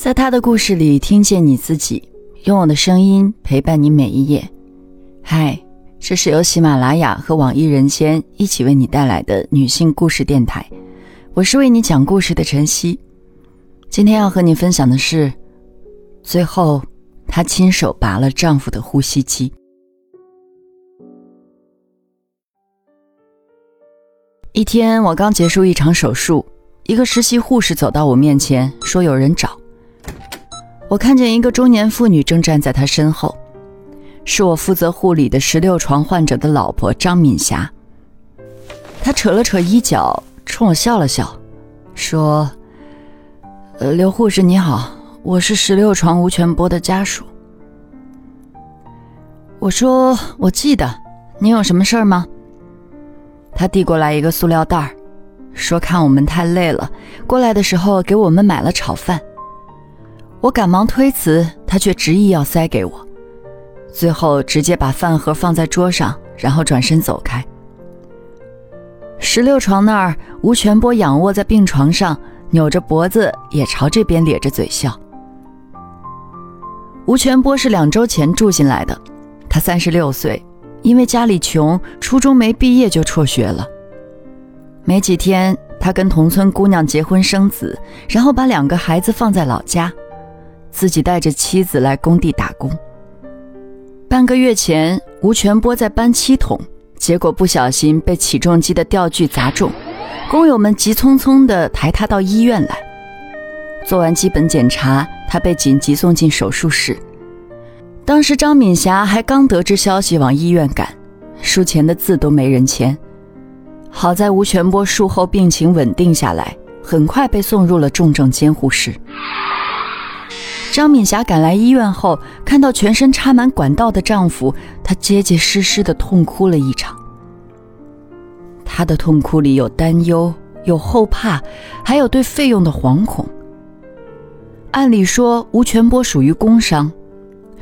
在他的故事里听见你自己，用我的声音陪伴你每一页。嗨，这是由喜马拉雅和网易人间一起为你带来的女性故事电台，我是为你讲故事的晨曦。今天要和你分享的是，最后她亲手拔了丈夫的呼吸机。一天，我刚结束一场手术，一个实习护士走到我面前，说有人找。我看见一个中年妇女正站在她身后，是我负责护理的十六床患者的老婆张敏霞。她扯了扯衣角，冲我笑了笑，说：“呃，刘护士你好，我是十六床吴全波的家属。”我说：“我记得，您有什么事儿吗？”他递过来一个塑料袋儿，说：“看我们太累了，过来的时候给我们买了炒饭。”我赶忙推辞，他却执意要塞给我，最后直接把饭盒放在桌上，然后转身走开。十六床那儿，吴全波仰卧在病床上，扭着脖子，也朝这边咧着嘴笑。吴全波是两周前住进来的，他三十六岁，因为家里穷，初中没毕业就辍学了。没几天，他跟同村姑娘结婚生子，然后把两个孩子放在老家。自己带着妻子来工地打工。半个月前，吴全波在搬漆桶，结果不小心被起重机的吊具砸中，工友们急匆匆地抬他到医院来。做完基本检查，他被紧急送进手术室。当时张敏霞还刚得知消息往医院赶，术前的字都没人签。好在吴全波术后病情稳定下来，很快被送入了重症监护室。张敏霞赶来医院后，看到全身插满管道的丈夫，她结结实实的痛哭了一场。她的痛哭里有担忧，有后怕，还有对费用的惶恐。按理说，吴全波属于工伤，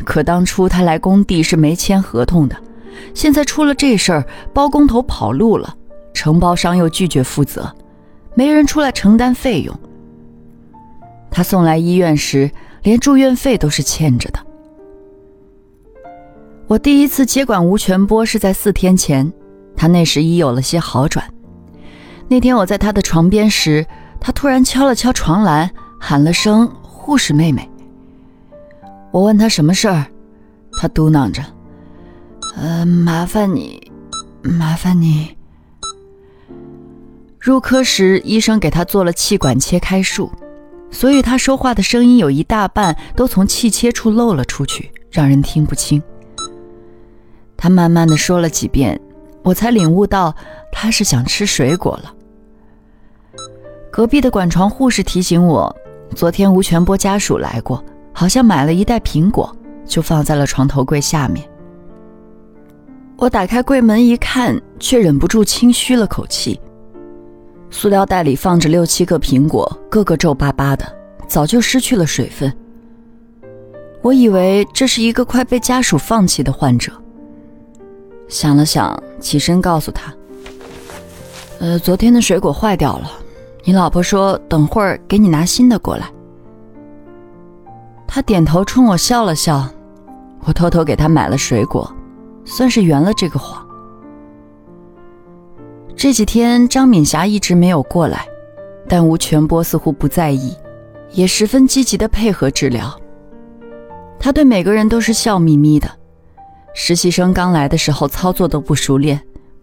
可当初他来工地是没签合同的，现在出了这事儿，包工头跑路了，承包商又拒绝负责，没人出来承担费用。他送来医院时。连住院费都是欠着的。我第一次接管吴全波是在四天前，他那时已有了些好转。那天我在他的床边时，他突然敲了敲床栏，喊了声“护士妹妹”。我问他什么事儿，他嘟囔着：“呃，麻烦你，麻烦你。”入科时，医生给他做了气管切开术。所以他说话的声音有一大半都从气切处漏了出去，让人听不清。他慢慢的说了几遍，我才领悟到他是想吃水果了。隔壁的管床护士提醒我，昨天吴全波家属来过，好像买了一袋苹果，就放在了床头柜下面。我打开柜门一看，却忍不住轻吁了口气。塑料袋里放着六七个苹果，个个皱巴巴的，早就失去了水分。我以为这是一个快被家属放弃的患者。想了想，起身告诉他：“呃，昨天的水果坏掉了，你老婆说等会儿给你拿新的过来。”他点头冲我笑了笑，我偷偷给他买了水果，算是圆了这个谎。这几天，张敏霞一直没有过来，但吴全波似乎不在意，也十分积极的配合治疗。他对每个人都是笑眯眯的。实习生刚来的时候操作都不熟练，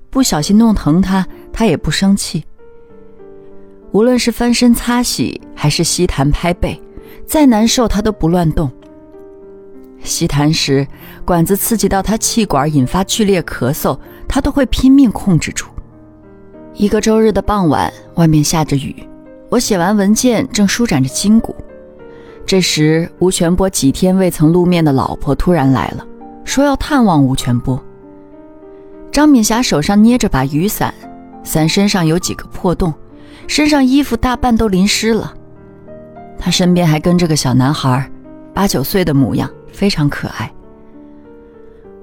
不小心弄疼他，他也不生气。无论是翻身擦洗，还是吸痰拍背，再难受他都不乱动。吸痰时，管子刺激到他气管，引发剧烈咳嗽，他都会拼命控制住。一个周日的傍晚，外面下着雨，我写完文件正舒展着筋骨。这时，吴全波几天未曾露面的老婆突然来了，说要探望吴全波。张敏霞手上捏着把雨伞，伞身上有几个破洞，身上衣服大半都淋湿了。她身边还跟着个小男孩，八九岁的模样，非常可爱。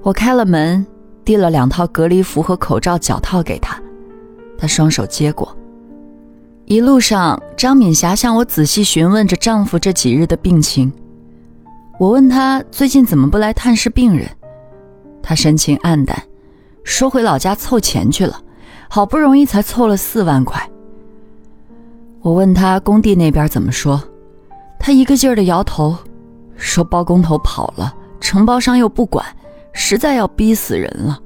我开了门，递了两套隔离服和口罩、脚套给他。他双手接过，一路上，张敏霞向我仔细询问着丈夫这几日的病情。我问她最近怎么不来探视病人，她神情黯淡，说回老家凑钱去了，好不容易才凑了四万块。我问她工地那边怎么说，她一个劲儿的摇头，说包工头跑了，承包商又不管，实在要逼死人了。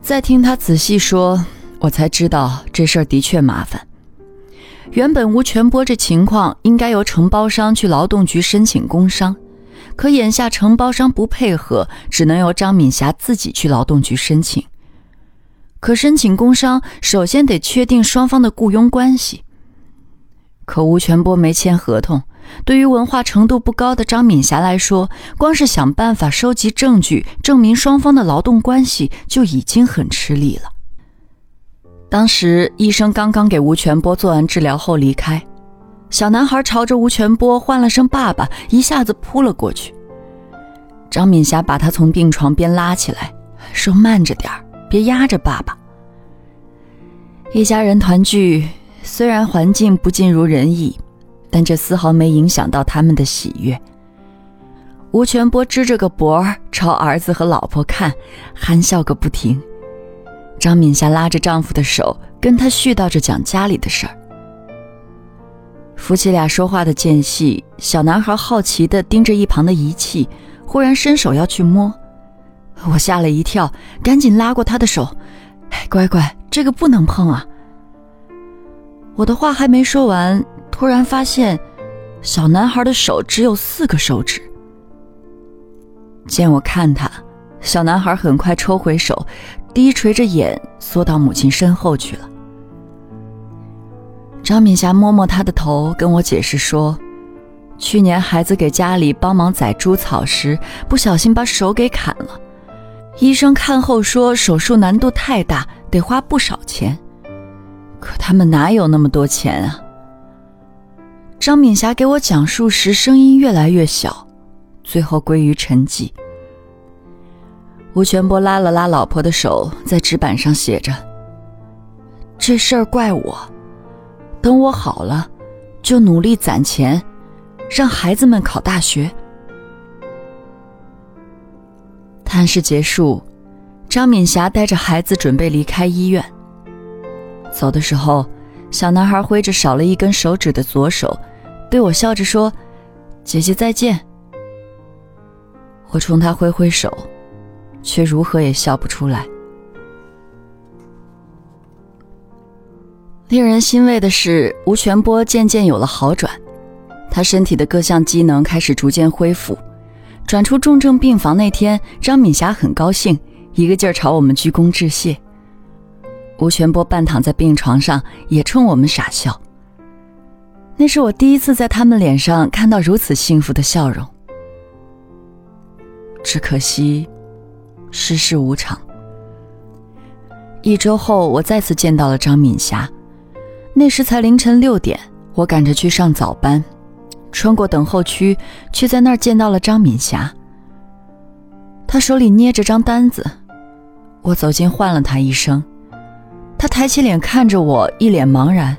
再听她仔细说，我才知道这事儿的确麻烦。原本吴全波这情况应该由承包商去劳动局申请工伤，可眼下承包商不配合，只能由张敏霞自己去劳动局申请。可申请工伤，首先得确定双方的雇佣关系。可吴全波没签合同，对于文化程度不高的张敏霞来说，光是想办法收集证据证明双方的劳动关系就已经很吃力了。当时医生刚刚给吴全波做完治疗后离开，小男孩朝着吴全波唤了声“爸爸”，一下子扑了过去。张敏霞把他从病床边拉起来，说：“慢着点，别压着爸爸。”一家人团聚，虽然环境不尽如人意，但这丝毫没影响到他们的喜悦。吴全波支着个脖朝儿子和老婆看，憨笑个不停。张敏霞拉着丈夫的手，跟他絮叨着讲家里的事儿。夫妻俩说话的间隙，小男孩好奇地盯着一旁的仪器，忽然伸手要去摸，我吓了一跳，赶紧拉过他的手：“乖乖，这个不能碰啊！”我的话还没说完，突然发现，小男孩的手只有四个手指。见我看他，小男孩很快抽回手。低垂着眼，缩到母亲身后去了。张敏霞摸摸他的头，跟我解释说：“去年孩子给家里帮忙宰猪草时，不小心把手给砍了。医生看后说手术难度太大，得花不少钱。可他们哪有那么多钱啊？”张敏霞给我讲述时，声音越来越小，最后归于沉寂。吴全波拉了拉老婆的手，在纸板上写着：“这事儿怪我，等我好了，就努力攒钱，让孩子们考大学。”探视结束，张敏霞带着孩子准备离开医院。走的时候，小男孩挥着少了一根手指的左手，对我笑着说：“姐姐再见。”我冲他挥挥手。却如何也笑不出来。令人欣慰的是，吴全波渐渐有了好转，他身体的各项机能开始逐渐恢复。转出重症病房那天，张敏霞很高兴，一个劲儿朝我们鞠躬致谢。吴全波半躺在病床上，也冲我们傻笑。那是我第一次在他们脸上看到如此幸福的笑容。只可惜。世事无常。一周后，我再次见到了张敏霞。那时才凌晨六点，我赶着去上早班，穿过等候区，却在那儿见到了张敏霞。她手里捏着张单子，我走近唤了她一声，她抬起脸看着我，一脸茫然。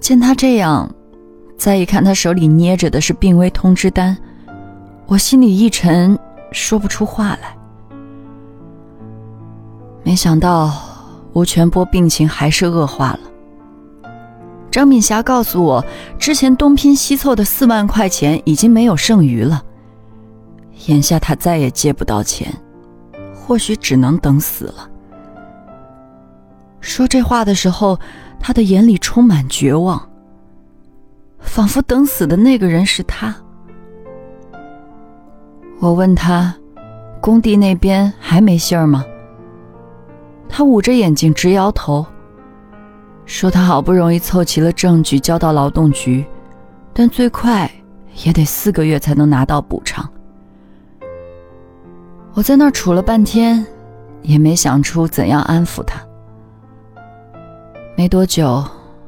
见她这样，再一看她手里捏着的是病危通知单，我心里一沉。说不出话来。没想到吴全波病情还是恶化了。张敏霞告诉我，之前东拼西凑的四万块钱已经没有剩余了，眼下他再也借不到钱，或许只能等死了。说这话的时候，他的眼里充满绝望，仿佛等死的那个人是他。我问他：“工地那边还没信儿吗？”他捂着眼睛直摇头，说：“他好不容易凑齐了证据交到劳动局，但最快也得四个月才能拿到补偿。”我在那儿杵了半天，也没想出怎样安抚他。没多久，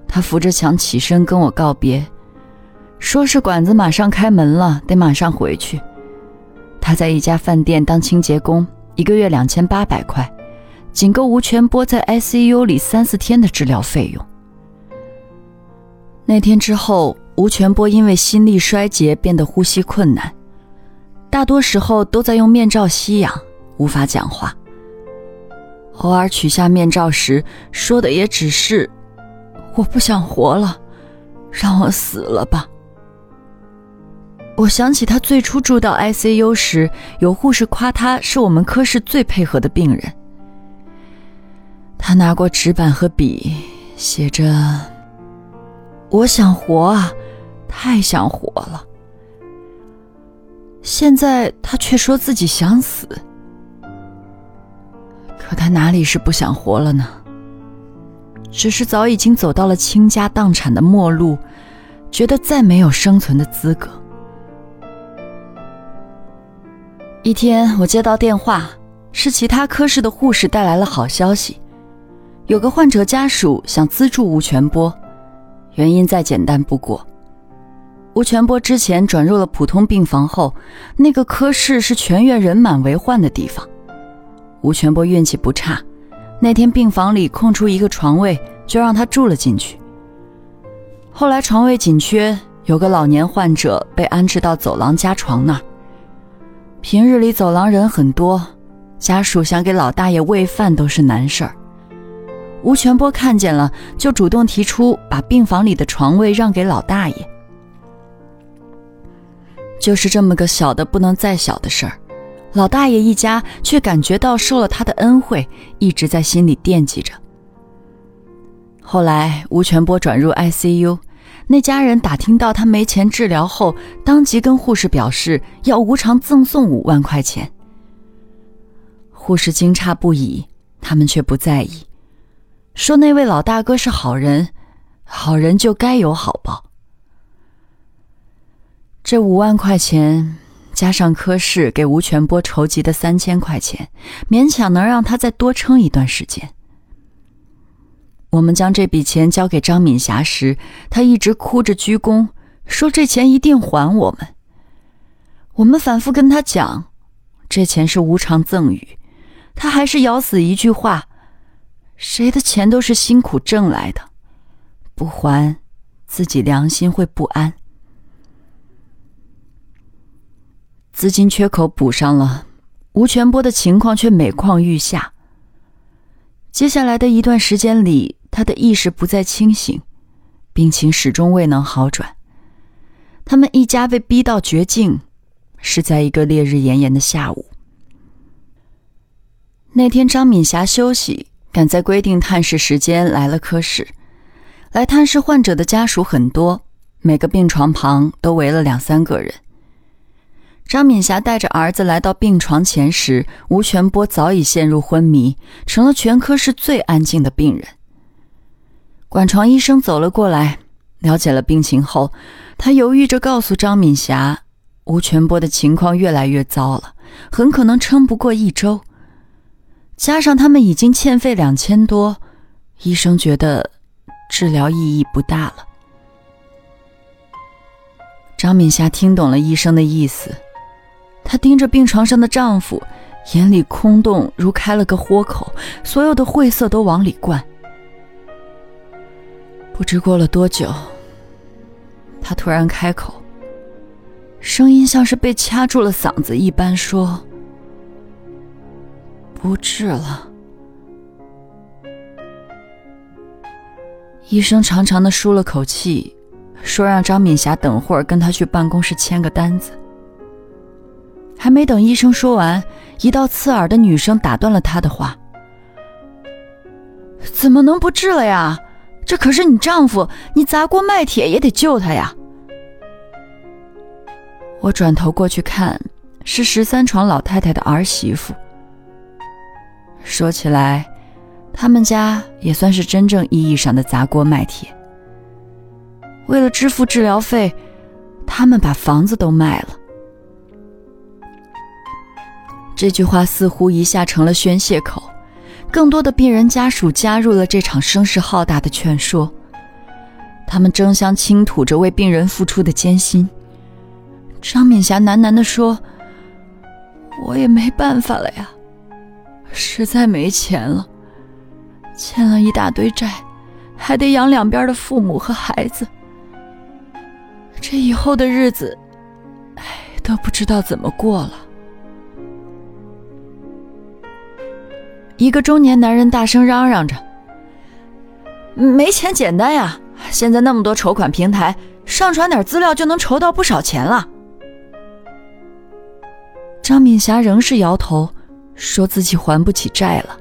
他扶着墙起身跟我告别，说是馆子马上开门了，得马上回去。他在一家饭店当清洁工，一个月两千八百块，仅够吴全波在 ICU 里三四天的治疗费用。那天之后，吴全波因为心力衰竭变得呼吸困难，大多时候都在用面罩吸氧，无法讲话。偶尔取下面罩时，说的也只是：“我不想活了，让我死了吧。”我想起他最初住到 ICU 时，有护士夸他是我们科室最配合的病人。他拿过纸板和笔，写着：“我想活啊，太想活了。”现在他却说自己想死。可他哪里是不想活了呢？只是早已经走到了倾家荡产的末路，觉得再没有生存的资格。一天，我接到电话，是其他科室的护士带来了好消息，有个患者家属想资助吴全波，原因再简单不过。吴全波之前转入了普通病房后，那个科室是全院人满为患的地方。吴全波运气不差，那天病房里空出一个床位，就让他住了进去。后来床位紧缺，有个老年患者被安置到走廊加床那儿。平日里走廊人很多，家属想给老大爷喂饭都是难事儿。吴全波看见了，就主动提出把病房里的床位让给老大爷。就是这么个小的不能再小的事儿，老大爷一家却感觉到受了他的恩惠，一直在心里惦记着。后来吴全波转入 ICU。那家人打听到他没钱治疗后，当即跟护士表示要无偿赠送五万块钱。护士惊诧不已，他们却不在意，说那位老大哥是好人，好人就该有好报。这五万块钱加上科室给吴全波筹集的三千块钱，勉强能让他再多撑一段时间。我们将这笔钱交给张敏霞时，她一直哭着鞠躬，说这钱一定还我们。我们反复跟她讲，这钱是无偿赠与，她还是咬死一句话：谁的钱都是辛苦挣来的，不还，自己良心会不安。资金缺口补上了，吴全波的情况却每况愈下。接下来的一段时间里。他的意识不再清醒，病情始终未能好转。他们一家被逼到绝境，是在一个烈日炎炎的下午。那天，张敏霞休息，赶在规定探视时间来了科室。来探视患者的家属很多，每个病床旁都围了两三个人。张敏霞带着儿子来到病床前时，吴全波早已陷入昏迷，成了全科室最安静的病人。管床医生走了过来，了解了病情后，他犹豫着告诉张敏霞，吴全波的情况越来越糟了，很可能撑不过一周。加上他们已经欠费两千多，医生觉得治疗意义不大了。张敏霞听懂了医生的意思，她盯着病床上的丈夫，眼里空洞如开了个豁口，所有的晦涩都往里灌。不知过了多久，他突然开口，声音像是被掐住了嗓子一般，说：“不治了。”医生长长的舒了口气，说：“让张敏霞等会儿跟他去办公室签个单子。”还没等医生说完，一道刺耳的女声打断了他的话：“怎么能不治了呀？”这可是你丈夫，你砸锅卖铁也得救他呀！我转头过去看，是十三床老太太的儿媳妇。说起来，他们家也算是真正意义上的砸锅卖铁。为了支付治疗费，他们把房子都卖了。这句话似乎一下成了宣泄口。更多的病人家属加入了这场声势浩大的劝说，他们争相倾吐着为病人付出的艰辛。张敏霞喃喃地说：“我也没办法了呀，实在没钱了，欠了一大堆债，还得养两边的父母和孩子，这以后的日子，哎，都不知道怎么过了。一个中年男人大声嚷嚷着：“没钱简单呀！现在那么多筹款平台，上传点资料就能筹到不少钱了。”张敏霞仍是摇头，说自己还不起债了。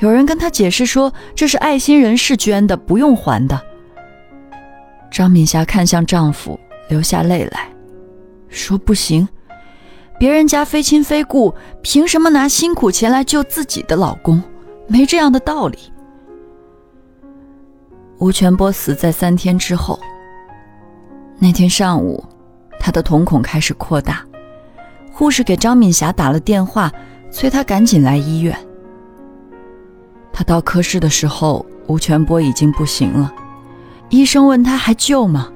有人跟他解释说，这是爱心人士捐的，不用还的。张敏霞看向丈夫，流下泪来，说：“不行，别人家非亲非故，凭什么拿辛苦钱来救自己的老公？没这样的道理。”吴全波死在三天之后。那天上午，他的瞳孔开始扩大，护士给张敏霞打了电话，催她赶紧来医院。他到科室的时候，吴全波已经不行了。医生问他还救吗？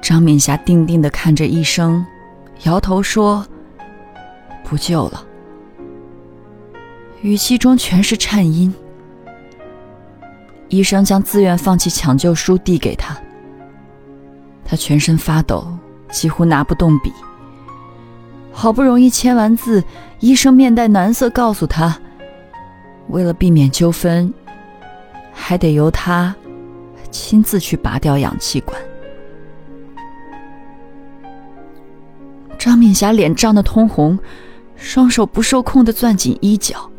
张敏霞定定地看着医生，摇头说：“不救了。”语气中全是颤音。医生将自愿放弃抢救书递给他，他全身发抖，几乎拿不动笔。好不容易签完字，医生面带难色告诉他。为了避免纠纷，还得由他亲自去拔掉氧气管。张敏霞脸涨得通红，双手不受控的攥紧衣角，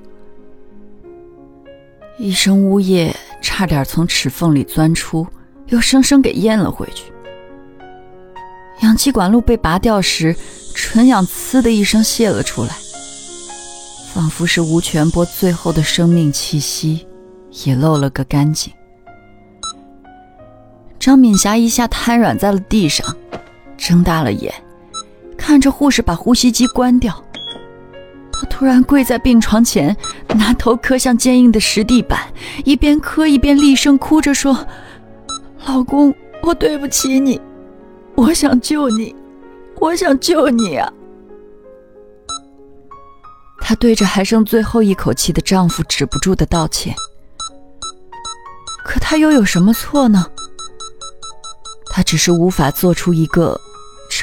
一声呜咽差点从齿缝里钻出，又生生给咽了回去。氧气管路被拔掉时，纯氧“呲”的一声泄了出来。仿佛是吴全波最后的生命气息，也漏了个干净。张敏霞一下瘫软在了地上，睁大了眼，看着护士把呼吸机关掉。她突然跪在病床前，拿头磕向坚硬的石地板，一边磕一边厉声哭着说：“老公，我对不起你，我想救你，我想救你啊！”她对着还剩最后一口气的丈夫止不住的道歉，可她又有什么错呢？她只是无法做出一个